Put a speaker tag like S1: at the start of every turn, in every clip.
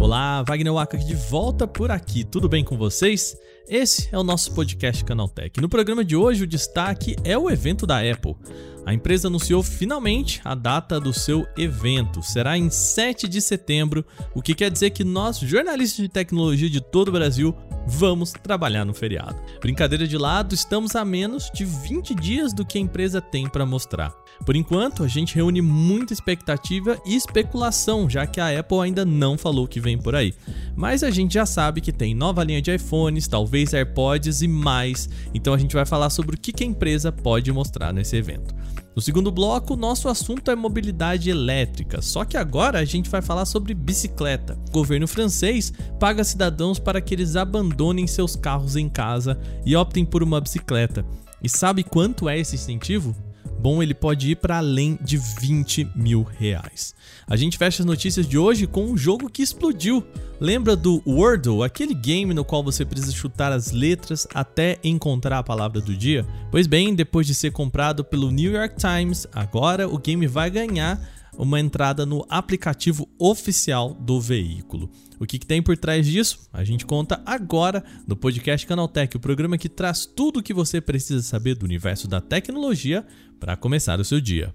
S1: Olá, Wagner Waka de volta por aqui, tudo bem com vocês? Esse é o nosso podcast Canaltech. No programa de hoje, o destaque é o evento da Apple. A empresa anunciou finalmente a data do seu evento. Será em 7 de setembro, o que quer dizer que nós, jornalistas de tecnologia de todo o Brasil, vamos trabalhar no feriado. Brincadeira de lado, estamos a menos de 20 dias do que a empresa tem para mostrar. Por enquanto, a gente reúne muita expectativa e especulação, já que a Apple ainda não falou que vem por aí. Mas a gente já sabe que tem nova linha de iPhones, talvez AirPods e mais, então a gente vai falar sobre o que a empresa pode mostrar nesse evento. No segundo bloco, nosso assunto é mobilidade elétrica, só que agora a gente vai falar sobre bicicleta. O governo francês paga cidadãos para que eles abandonem seus carros em casa e optem por uma bicicleta. E sabe quanto é esse incentivo? Bom, ele pode ir para além de 20 mil reais. A gente fecha as notícias de hoje com um jogo que explodiu. Lembra do Wordle, aquele game no qual você precisa chutar as letras até encontrar a palavra do dia? Pois bem, depois de ser comprado pelo New York Times, agora o game vai ganhar uma entrada no aplicativo oficial do veículo. O que, que, tem por trás disso? A gente conta agora no podcast Canaltech, o programa que traz tudo o que você precisa saber do universo da tecnologia para começar o seu dia.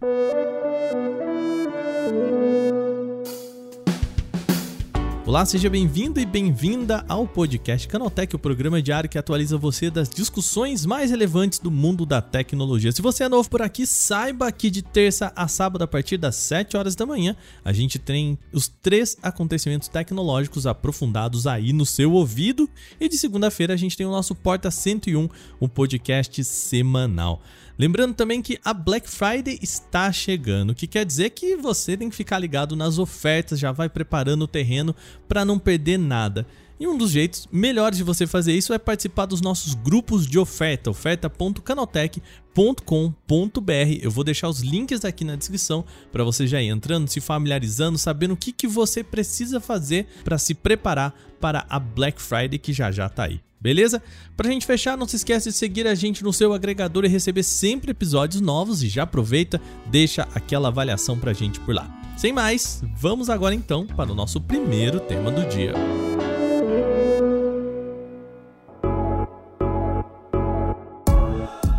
S1: Olá, seja bem-vindo e bem-vinda ao podcast Canaltech, o programa diário que atualiza você das discussões mais relevantes do mundo da tecnologia. Se você é novo por aqui, saiba que de terça a sábado, a partir das 7 horas da manhã, a gente tem os três acontecimentos tecnológicos aprofundados aí no seu ouvido. E de segunda-feira a gente tem o nosso Porta 101, um podcast semanal. Lembrando também que a Black Friday está chegando, o que quer dizer que você tem que ficar ligado nas ofertas, já vai preparando o terreno para não perder nada. E um dos jeitos melhores de você fazer isso é participar dos nossos grupos de oferta, oferta.canaltech.com.br. Eu vou deixar os links aqui na descrição para você já ir entrando, se familiarizando, sabendo o que, que você precisa fazer para se preparar para a Black Friday que já já está aí. Beleza? Pra gente fechar, não se esquece de seguir a gente no seu agregador e receber sempre episódios novos e já aproveita, deixa aquela avaliação pra gente por lá. Sem mais, vamos agora então para o nosso primeiro tema do dia.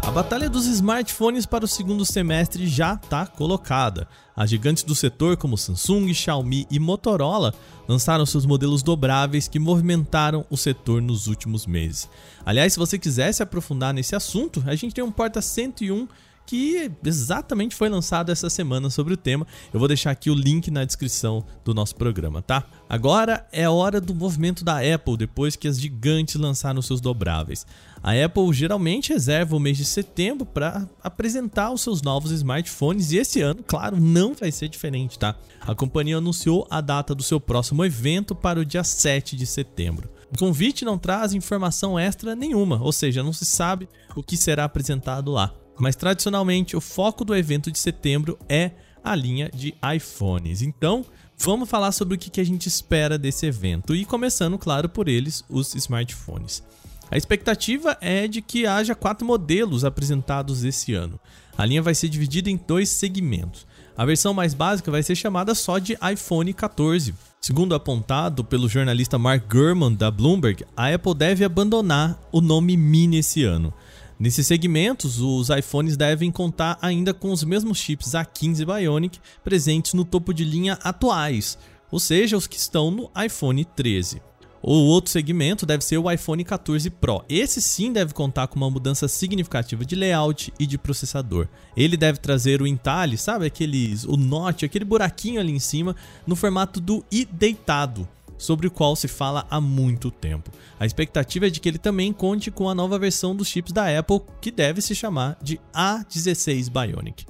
S1: A batalha dos smartphones para o segundo semestre já está colocada. As gigantes do setor, como Samsung, Xiaomi e Motorola, lançaram seus modelos dobráveis que movimentaram o setor nos últimos meses. Aliás, se você quiser se aprofundar nesse assunto, a gente tem um Porta 101 que exatamente foi lançado essa semana sobre o tema. Eu vou deixar aqui o link na descrição do nosso programa, tá? Agora é hora do movimento da Apple depois que as gigantes lançaram seus dobráveis. A Apple geralmente reserva o mês de setembro para apresentar os seus novos smartphones e esse ano, claro, não vai ser diferente, tá? A companhia anunciou a data do seu próximo evento para o dia 7 de setembro. O convite não traz informação extra nenhuma, ou seja, não se sabe o que será apresentado lá. Mas tradicionalmente o foco do evento de setembro é a linha de iPhones. Então, vamos falar sobre o que a gente espera desse evento e começando, claro, por eles, os smartphones. A expectativa é de que haja quatro modelos apresentados esse ano. A linha vai ser dividida em dois segmentos. A versão mais básica vai ser chamada só de iPhone 14. Segundo apontado pelo jornalista Mark Gurman da Bloomberg, a Apple deve abandonar o nome Mini esse ano. Nesses segmentos, os iPhones devem contar ainda com os mesmos chips A15 Bionic presentes no topo de linha atuais, ou seja, os que estão no iPhone 13. O outro segmento deve ser o iPhone 14 Pro. Esse sim deve contar com uma mudança significativa de layout e de processador. Ele deve trazer o entalhe, sabe aqueles, o note, aquele buraquinho ali em cima, no formato do i deitado sobre o qual se fala há muito tempo. A expectativa é de que ele também conte com a nova versão dos chips da Apple, que deve se chamar de A16 Bionic.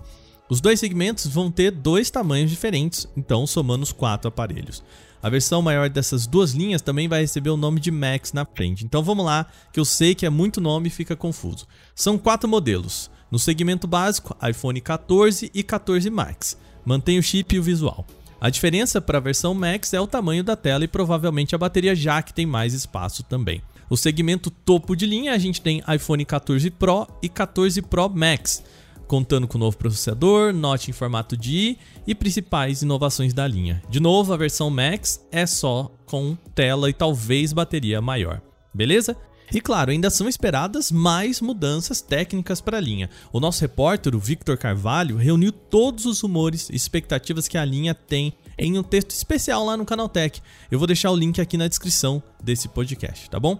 S1: Os dois segmentos vão ter dois tamanhos diferentes, então somando os quatro aparelhos. A versão maior dessas duas linhas também vai receber o nome de Max na frente. Então vamos lá, que eu sei que é muito nome e fica confuso. São quatro modelos. No segmento básico, iPhone 14 e 14 Max. Mantém o chip e o visual. A diferença para a versão Max é o tamanho da tela e provavelmente a bateria, já que tem mais espaço também. O segmento topo de linha a gente tem iPhone 14 Pro e 14 Pro Max contando com o novo processador, note em formato de I e principais inovações da linha. De novo, a versão Max é só com tela e talvez bateria maior. Beleza? E claro, ainda são esperadas mais mudanças técnicas para a linha. O nosso repórter, o Victor Carvalho, reuniu todos os rumores e expectativas que a linha tem em um texto especial lá no Canaltech. Eu vou deixar o link aqui na descrição desse podcast, tá bom?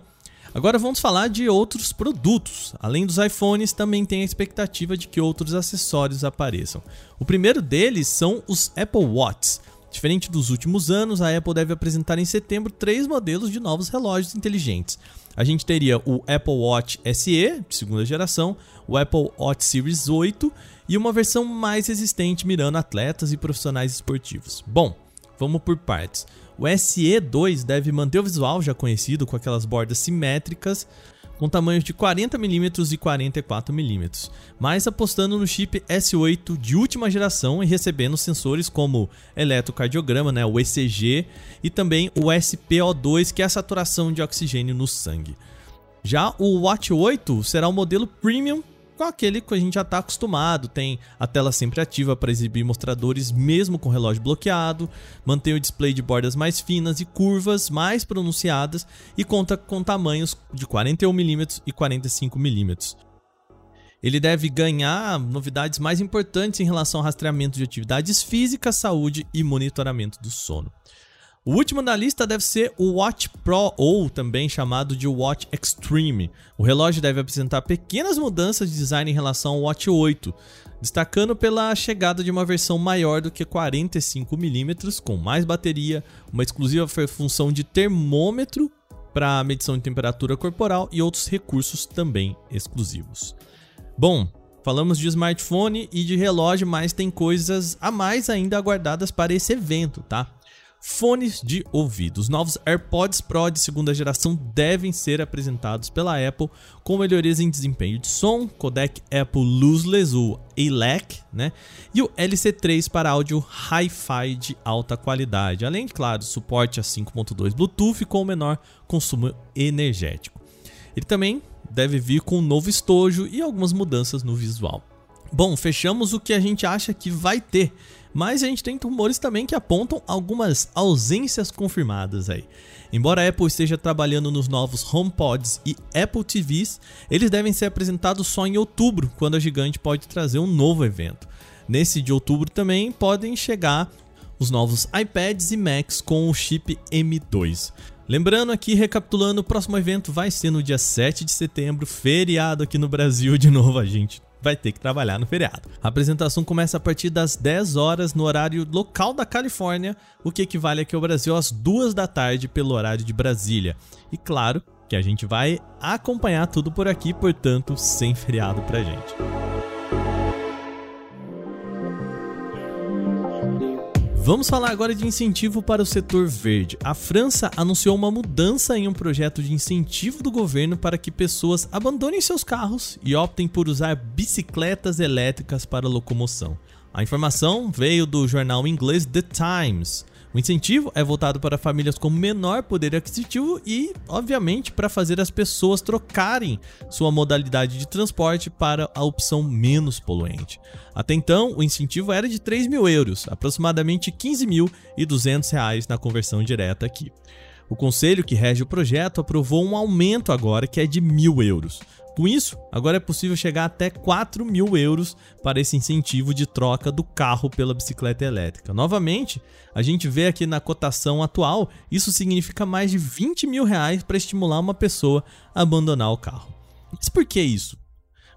S1: Agora vamos falar de outros produtos. Além dos iPhones, também tem a expectativa de que outros acessórios apareçam. O primeiro deles são os Apple Watch. Diferente dos últimos anos, a Apple deve apresentar em setembro três modelos de novos relógios inteligentes. A gente teria o Apple Watch SE, de segunda geração, o Apple Watch Series 8 e uma versão mais resistente mirando atletas e profissionais esportivos. Bom, vamos por partes. O SE2 deve manter o visual já conhecido com aquelas bordas simétricas com tamanhos de 40mm e 44mm, mas apostando no chip S8 de última geração e recebendo sensores como eletrocardiograma, né, o ECG, e também o SPO2, que é a saturação de oxigênio no sangue. Já o Watch 8 será o modelo premium com aquele que a gente já está acostumado. Tem a tela sempre ativa para exibir mostradores mesmo com relógio bloqueado, mantém o display de bordas mais finas e curvas mais pronunciadas e conta com tamanhos de 41mm e 45mm. Ele deve ganhar novidades mais importantes em relação ao rastreamento de atividades físicas, saúde e monitoramento do sono. O último da lista deve ser o Watch Pro, ou também chamado de Watch Extreme. O relógio deve apresentar pequenas mudanças de design em relação ao Watch 8, destacando pela chegada de uma versão maior do que 45mm, com mais bateria, uma exclusiva função de termômetro para medição de temperatura corporal e outros recursos também exclusivos. Bom, falamos de smartphone e de relógio, mas tem coisas a mais ainda aguardadas para esse evento, tá? Fones de ouvido. Os novos AirPods Pro de segunda geração devem ser apresentados pela Apple com melhorias em desempenho de som, codec Apple Lossless, o ALAC, né? E o LC3 para áudio Hi-Fi de alta qualidade, além claro, suporte a 5.2 Bluetooth com menor consumo energético. Ele também deve vir com um novo estojo e algumas mudanças no visual. Bom, fechamos o que a gente acha que vai ter mas a gente tem rumores também que apontam algumas ausências confirmadas aí. Embora a Apple esteja trabalhando nos novos HomePods e Apple TVs, eles devem ser apresentados só em outubro, quando a gigante pode trazer um novo evento. Nesse de outubro também podem chegar os novos iPads e Macs com o chip M2. Lembrando aqui, recapitulando, o próximo evento vai ser no dia 7 de setembro, feriado aqui no Brasil de novo, a gente vai ter que trabalhar no feriado. A apresentação começa a partir das 10 horas no horário local da Califórnia, o que equivale aqui ao Brasil às 2 da tarde pelo horário de Brasília. E claro que a gente vai acompanhar tudo por aqui, portanto, sem feriado pra gente. Vamos falar agora de incentivo para o setor verde. A França anunciou uma mudança em um projeto de incentivo do governo para que pessoas abandonem seus carros e optem por usar bicicletas elétricas para locomoção. A informação veio do jornal inglês The Times. O incentivo é voltado para famílias com menor poder aquisitivo e, obviamente, para fazer as pessoas trocarem sua modalidade de transporte para a opção menos poluente. Até então, o incentivo era de 3 mil euros, aproximadamente 15.200 reais na conversão direta aqui. O conselho que rege o projeto aprovou um aumento agora que é de mil euros. Com isso, agora é possível chegar até 4 mil euros para esse incentivo de troca do carro pela bicicleta elétrica. Novamente, a gente vê aqui na cotação atual, isso significa mais de 20 mil reais para estimular uma pessoa a abandonar o carro. Mas por que isso?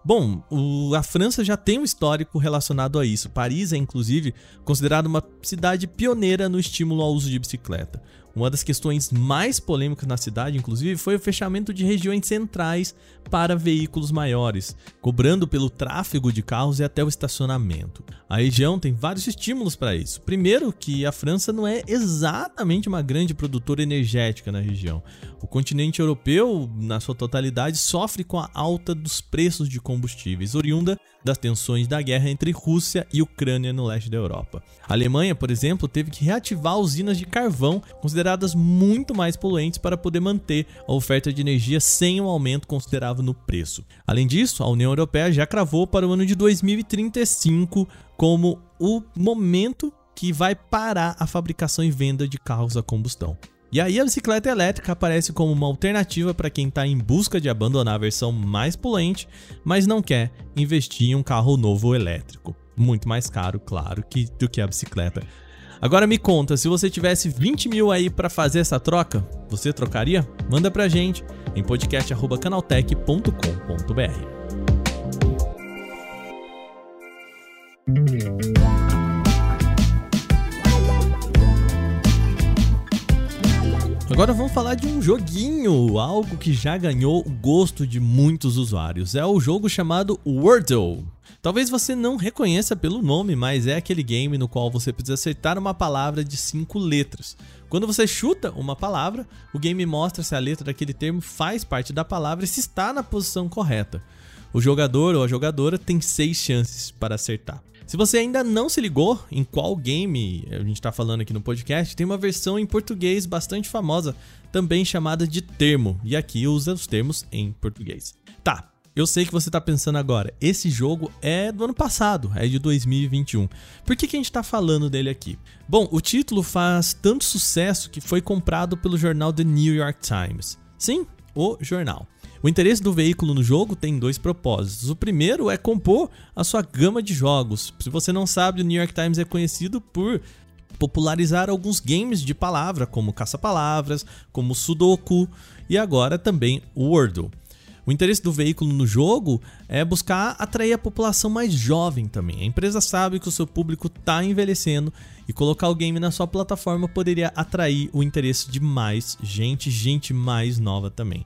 S1: Bom, o, a França já tem um histórico relacionado a isso. Paris é, inclusive, considerada uma cidade pioneira no estímulo ao uso de bicicleta. Uma das questões mais polêmicas na cidade, inclusive, foi o fechamento de regiões centrais para veículos maiores, cobrando pelo tráfego de carros e até o estacionamento. A região tem vários estímulos para isso. Primeiro, que a França não é exatamente uma grande produtora energética na região. O continente europeu, na sua totalidade, sofre com a alta dos preços de combustíveis, oriunda das tensões da guerra entre Rússia e Ucrânia no leste da Europa. A Alemanha, por exemplo, teve que reativar usinas de carvão consideradas muito mais poluentes para poder manter a oferta de energia sem um aumento considerável no preço. Além disso, a União Europeia já cravou para o ano de 2035 como o momento que vai parar a fabricação e venda de carros a combustão. E aí a bicicleta elétrica aparece como uma alternativa para quem está em busca de abandonar a versão mais poluente, mas não quer investir em um carro novo elétrico. Muito mais caro, claro, que, do que a bicicleta. Agora me conta, se você tivesse 20 mil aí para fazer essa troca, você trocaria? Manda pra gente em podcast.canaltech.com.br. Agora vamos falar de um joguinho, algo que já ganhou o gosto de muitos usuários. É o jogo chamado Wordle. Talvez você não reconheça pelo nome, mas é aquele game no qual você precisa acertar uma palavra de cinco letras. Quando você chuta uma palavra, o game mostra se a letra daquele termo faz parte da palavra e se está na posição correta. O jogador ou a jogadora tem seis chances para acertar. Se você ainda não se ligou em qual game a gente está falando aqui no podcast, tem uma versão em português bastante famosa, também chamada de termo, e aqui usa os termos em português. Tá, eu sei que você está pensando agora, esse jogo é do ano passado, é de 2021. Por que, que a gente está falando dele aqui? Bom, o título faz tanto sucesso que foi comprado pelo jornal The New York Times. Sim, o jornal. O interesse do veículo no jogo tem dois propósitos. O primeiro é compor a sua gama de jogos. Se você não sabe, o New York Times é conhecido por popularizar alguns games de palavra, como caça-palavras, como Sudoku e agora também Wordle. O interesse do veículo no jogo é buscar atrair a população mais jovem também. A empresa sabe que o seu público está envelhecendo e colocar o game na sua plataforma poderia atrair o interesse de mais gente, gente mais nova também.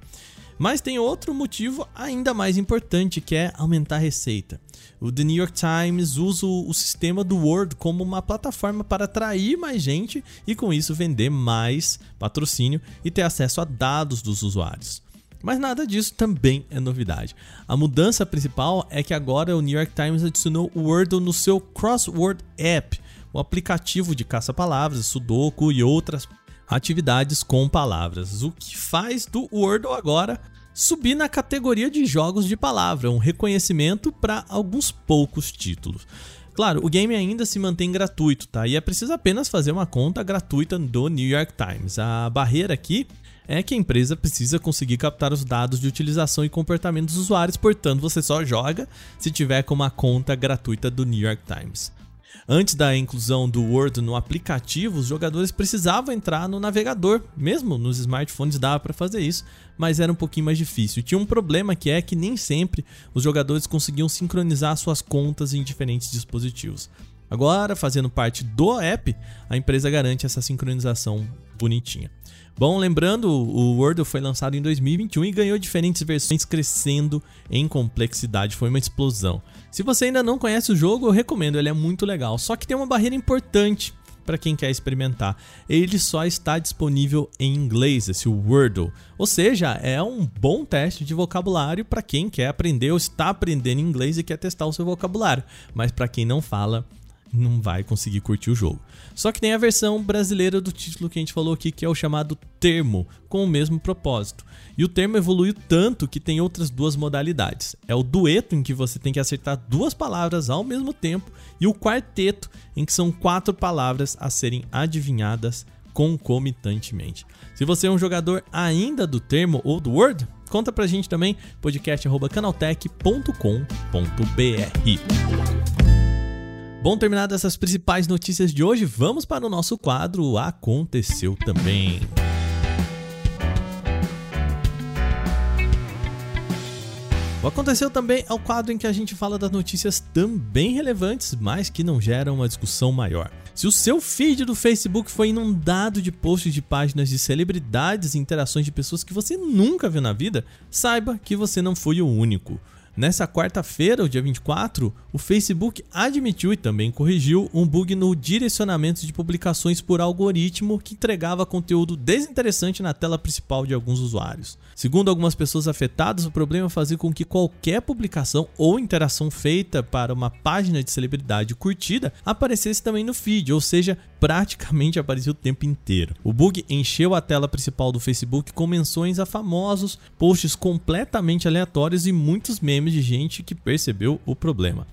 S1: Mas tem outro motivo ainda mais importante que é aumentar a receita. O The New York Times usa o sistema do Word como uma plataforma para atrair mais gente e com isso vender mais patrocínio e ter acesso a dados dos usuários. Mas nada disso também é novidade. A mudança principal é que agora o New York Times adicionou o Wordle no seu Crossword App, o aplicativo de caça-palavras, Sudoku e outras atividades com palavras, o que faz do Wordle agora subir na categoria de jogos de palavra, um reconhecimento para alguns poucos títulos. Claro, o game ainda se mantém gratuito, tá? E é preciso apenas fazer uma conta gratuita do New York Times. A barreira aqui é que a empresa precisa conseguir captar os dados de utilização e comportamento dos usuários, portanto, você só joga se tiver com uma conta gratuita do New York Times. Antes da inclusão do Word no aplicativo, os jogadores precisavam entrar no navegador. Mesmo nos smartphones dava para fazer isso, mas era um pouquinho mais difícil. Tinha um problema que é que nem sempre os jogadores conseguiam sincronizar suas contas em diferentes dispositivos. Agora, fazendo parte do app, a empresa garante essa sincronização bonitinha. Bom, lembrando, o Wordle foi lançado em 2021 e ganhou diferentes versões crescendo em complexidade, foi uma explosão. Se você ainda não conhece o jogo, eu recomendo, ele é muito legal. Só que tem uma barreira importante para quem quer experimentar. Ele só está disponível em inglês, esse Wordle. Ou seja, é um bom teste de vocabulário para quem quer aprender ou está aprendendo inglês e quer testar o seu vocabulário. Mas para quem não fala, não vai conseguir curtir o jogo. Só que tem a versão brasileira do título que a gente falou aqui, que é o chamado termo, com o mesmo propósito. E o termo evoluiu tanto que tem outras duas modalidades. É o dueto, em que você tem que acertar duas palavras ao mesmo tempo, e o quarteto, em que são quatro palavras a serem adivinhadas concomitantemente. Se você é um jogador ainda do termo ou do Word, conta pra gente também, podcast.canaltech.com.br. Bom, terminadas essas principais notícias de hoje, vamos para o nosso quadro Aconteceu Também. O Aconteceu Também é o quadro em que a gente fala das notícias também relevantes, mas que não geram uma discussão maior. Se o seu feed do Facebook foi inundado de posts de páginas de celebridades e interações de pessoas que você nunca viu na vida, saiba que você não foi o único. Nessa quarta-feira, dia 24, o Facebook admitiu e também corrigiu um bug no direcionamento de publicações por algoritmo que entregava conteúdo desinteressante na tela principal de alguns usuários. Segundo algumas pessoas afetadas, o problema fazia com que qualquer publicação ou interação feita para uma página de celebridade curtida aparecesse também no feed, ou seja, praticamente aparecia o tempo inteiro. O bug encheu a tela principal do Facebook com menções a famosos, posts completamente aleatórios e muitos memes de gente que percebeu o problema.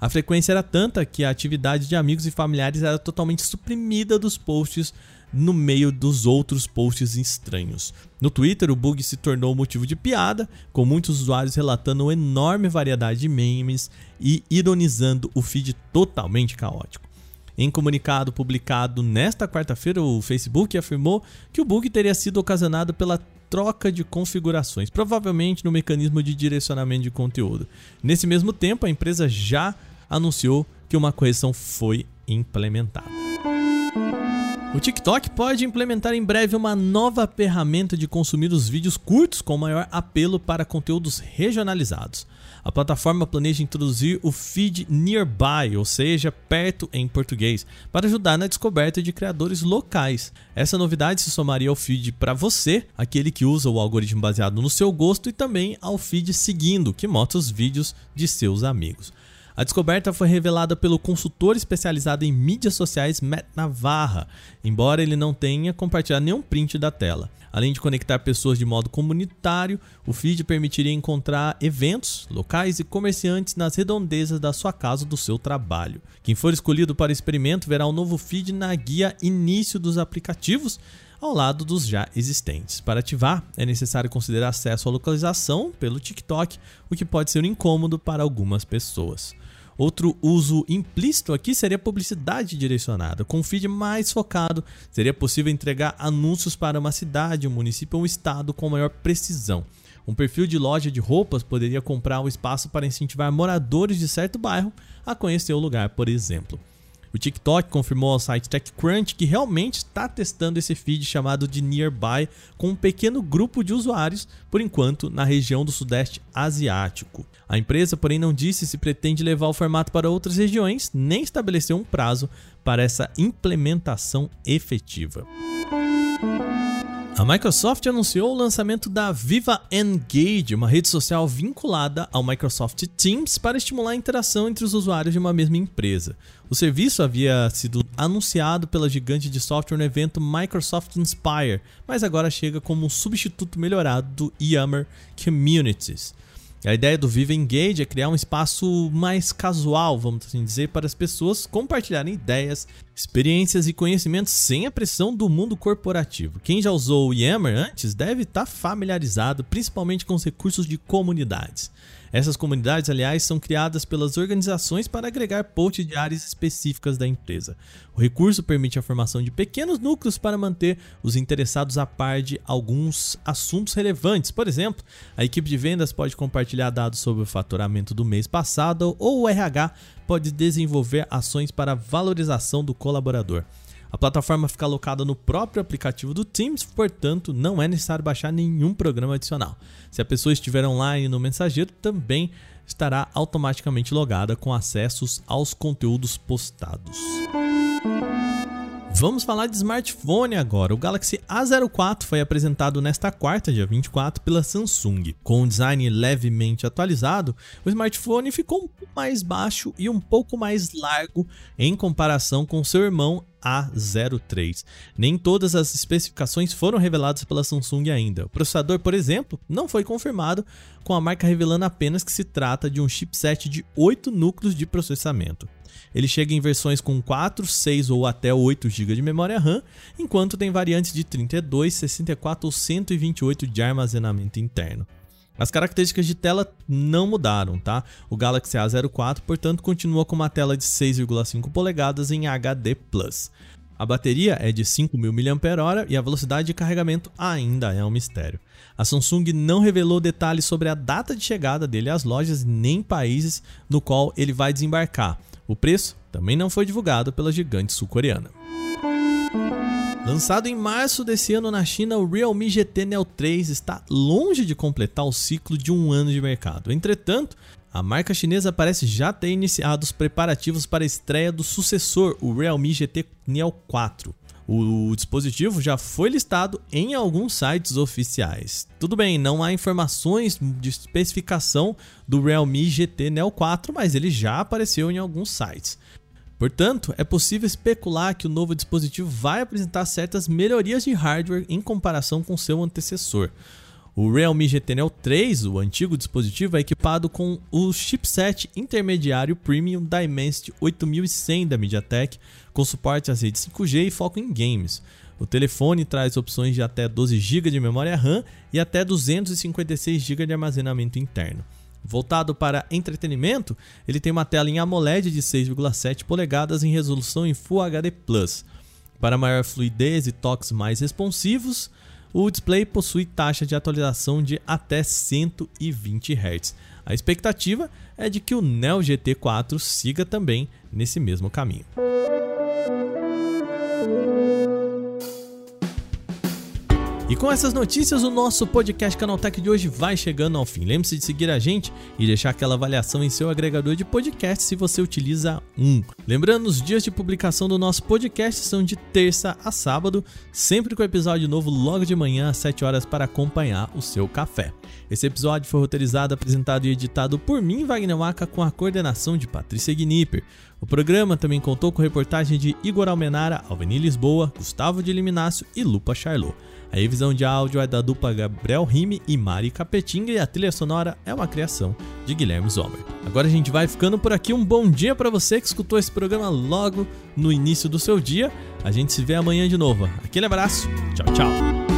S1: A frequência era tanta que a atividade de amigos e familiares era totalmente suprimida dos posts no meio dos outros posts estranhos. No Twitter, o bug se tornou motivo de piada, com muitos usuários relatando uma enorme variedade de memes e ironizando o feed totalmente caótico. Em comunicado publicado nesta quarta-feira, o Facebook afirmou que o bug teria sido ocasionado pela troca de configurações, provavelmente no mecanismo de direcionamento de conteúdo. Nesse mesmo tempo, a empresa já anunciou que uma correção foi implementada. O TikTok pode implementar em breve uma nova ferramenta de consumir os vídeos curtos com maior apelo para conteúdos regionalizados. A plataforma planeja introduzir o feed Nearby, ou seja, perto em português, para ajudar na descoberta de criadores locais. Essa novidade se somaria ao feed para você, aquele que usa o algoritmo baseado no seu gosto, e também ao feed seguindo, que mostra os vídeos de seus amigos. A descoberta foi revelada pelo consultor especializado em mídias sociais Matt Navarra, embora ele não tenha compartilhado nenhum print da tela. Além de conectar pessoas de modo comunitário, o feed permitiria encontrar eventos, locais e comerciantes nas redondezas da sua casa ou do seu trabalho. Quem for escolhido para o experimento verá um novo feed na guia Início dos aplicativos, ao lado dos já existentes. Para ativar, é necessário considerar acesso à localização pelo TikTok, o que pode ser um incômodo para algumas pessoas. Outro uso implícito aqui seria publicidade direcionada. Com um feed mais focado, seria possível entregar anúncios para uma cidade, um município ou um estado com maior precisão. Um perfil de loja de roupas poderia comprar um espaço para incentivar moradores de certo bairro a conhecer o lugar, por exemplo. O TikTok confirmou ao site TechCrunch que realmente está testando esse feed chamado de Nearby com um pequeno grupo de usuários, por enquanto, na região do Sudeste Asiático. A empresa, porém, não disse se pretende levar o formato para outras regiões, nem estabeleceu um prazo para essa implementação efetiva. A Microsoft anunciou o lançamento da Viva Engage, uma rede social vinculada ao Microsoft Teams para estimular a interação entre os usuários de uma mesma empresa. O serviço havia sido anunciado pela gigante de software no evento Microsoft Inspire, mas agora chega como um substituto melhorado do Yammer Communities. A ideia do Viva Engage é criar um espaço mais casual, vamos assim dizer, para as pessoas compartilharem ideias, experiências e conhecimentos sem a pressão do mundo corporativo. Quem já usou o Yammer antes deve estar familiarizado principalmente com os recursos de comunidades. Essas comunidades, aliás, são criadas pelas organizações para agregar posts de áreas específicas da empresa. O recurso permite a formação de pequenos núcleos para manter os interessados a par de alguns assuntos relevantes. Por exemplo, a equipe de vendas pode compartilhar dados sobre o faturamento do mês passado ou o RH pode desenvolver ações para valorização do colaborador. A plataforma fica alocada no próprio aplicativo do Teams, portanto, não é necessário baixar nenhum programa adicional. Se a pessoa estiver online no mensageiro, também estará automaticamente logada com acessos aos conteúdos postados. Vamos falar de smartphone agora. O Galaxy A04 foi apresentado nesta quarta, dia 24, pela Samsung. Com um design levemente atualizado, o smartphone ficou um pouco mais baixo e um pouco mais largo em comparação com seu irmão a03. Nem todas as especificações foram reveladas pela Samsung ainda. O processador, por exemplo, não foi confirmado, com a marca revelando apenas que se trata de um chipset de 8 núcleos de processamento. Ele chega em versões com 4, 6 ou até 8 GB de memória RAM, enquanto tem variantes de 32, 64 ou 128 de armazenamento interno. As características de tela não mudaram, tá? O Galaxy A04, portanto, continua com uma tela de 6,5 polegadas em HD+. A bateria é de 5.000 mAh e a velocidade de carregamento ainda é um mistério. A Samsung não revelou detalhes sobre a data de chegada dele às lojas nem países no qual ele vai desembarcar, o preço também não foi divulgado pela gigante sul-coreana. Lançado em março desse ano na China, o Realme GT Neo 3 está longe de completar o ciclo de um ano de mercado. Entretanto, a marca chinesa parece já ter iniciado os preparativos para a estreia do sucessor, o Realme GT Neo 4. O dispositivo já foi listado em alguns sites oficiais. Tudo bem, não há informações de especificação do Realme GT Neo 4, mas ele já apareceu em alguns sites. Portanto, é possível especular que o novo dispositivo vai apresentar certas melhorias de hardware em comparação com seu antecessor. O Realme GT Neo 3, o antigo dispositivo, é equipado com o chipset intermediário Premium Dimensity 8100 da MediaTek, com suporte às redes 5G e foco em games. O telefone traz opções de até 12 GB de memória RAM e até 256 GB de armazenamento interno. Voltado para entretenimento, ele tem uma tela em AMOLED de 6,7 polegadas em resolução em Full HD+. Para maior fluidez e toques mais responsivos, o display possui taxa de atualização de até 120 Hz. A expectativa é de que o Neo GT4 siga também nesse mesmo caminho. E com essas notícias, o nosso podcast Canaltech de hoje vai chegando ao fim. Lembre-se de seguir a gente e deixar aquela avaliação em seu agregador de podcast se você utiliza um. Lembrando, os dias de publicação do nosso podcast são de terça a sábado, sempre com episódio novo logo de manhã às 7 horas para acompanhar o seu café. Esse episódio foi roteirizado, apresentado e editado por mim, Wagner Waka, com a coordenação de Patrícia Gnipper. O programa também contou com reportagem de Igor Almenara, Alveni Lisboa, Gustavo de Liminácio e Lupa Charlot. A revisão de áudio é da dupla Gabriel Rime e Mari Capetinga e a trilha sonora é uma criação de Guilherme Zomer. Agora a gente vai ficando por aqui. Um bom dia para você que escutou esse programa logo no início do seu dia. A gente se vê amanhã de novo. Aquele abraço. Tchau, tchau.